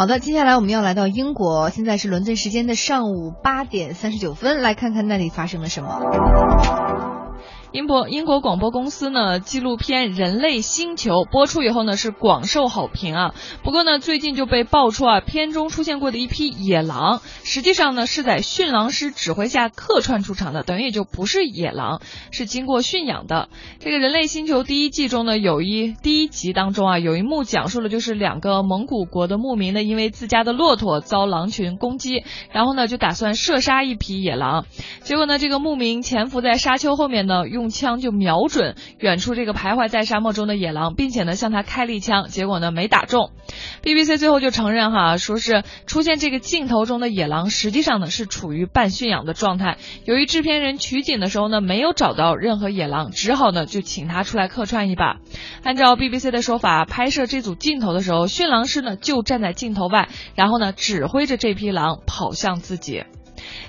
好的，接下来我们要来到英国，现在是伦敦时间的上午八点三十九分，来看看那里发生了什么。英国英国广播公司呢纪录片《人类星球》播出以后呢是广受好评啊。不过呢最近就被爆出啊片中出现过的一批野狼，实际上呢是在驯狼师指挥下客串出场的，等于也就不是野狼，是经过驯养的。这个《人类星球》第一季中呢有一第一集当中啊有一幕讲述了就是两个蒙古国的牧民呢因为自家的骆驼遭狼群攻击，然后呢就打算射杀一匹野狼，结果呢这个牧民潜伏在沙丘后面呢用。用枪就瞄准远处这个徘徊在沙漠中的野狼，并且呢向他开了一枪，结果呢没打中。BBC 最后就承认哈，说是出现这个镜头中的野狼，实际上呢是处于半驯养的状态。由于制片人取景的时候呢没有找到任何野狼，只好呢就请他出来客串一把。按照 BBC 的说法，拍摄这组镜头的时候，驯狼师呢就站在镜头外，然后呢指挥着这批狼跑向自己。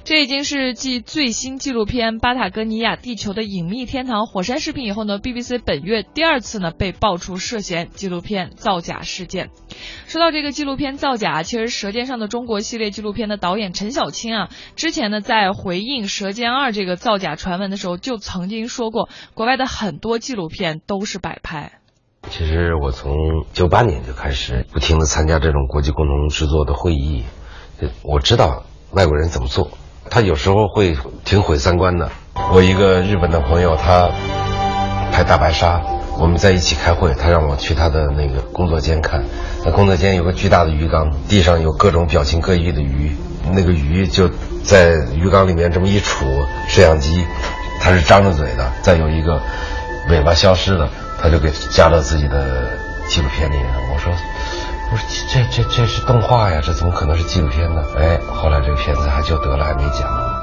这已经是继最新纪录片《巴塔哥尼亚：地球的隐秘天堂——火山视频》以后呢，BBC 本月第二次呢被爆出涉嫌纪录片造假事件。说到这个纪录片造假，其实《舌尖上的中国》系列纪录片的导演陈小青啊，之前呢在回应《舌尖二》这个造假传闻的时候，就曾经说过，国外的很多纪录片都是摆拍。其实我从九八年就开始不停的参加这种国际共同制作的会议，我知道。外国人怎么做？他有时候会挺毁三观的。我一个日本的朋友，他拍大白鲨，我们在一起开会，他让我去他的那个工作间看。那工作间有个巨大的鱼缸，地上有各种表情各异的鱼，那个鱼就在鱼缸里面这么一杵，摄像机它是张着嘴的。再有一个尾巴消失了，他就给加到自己的纪录片里面。我说。不是这这这是动画呀，这怎么可能是纪录片呢？哎，后来这个片子还就得了，还没奖。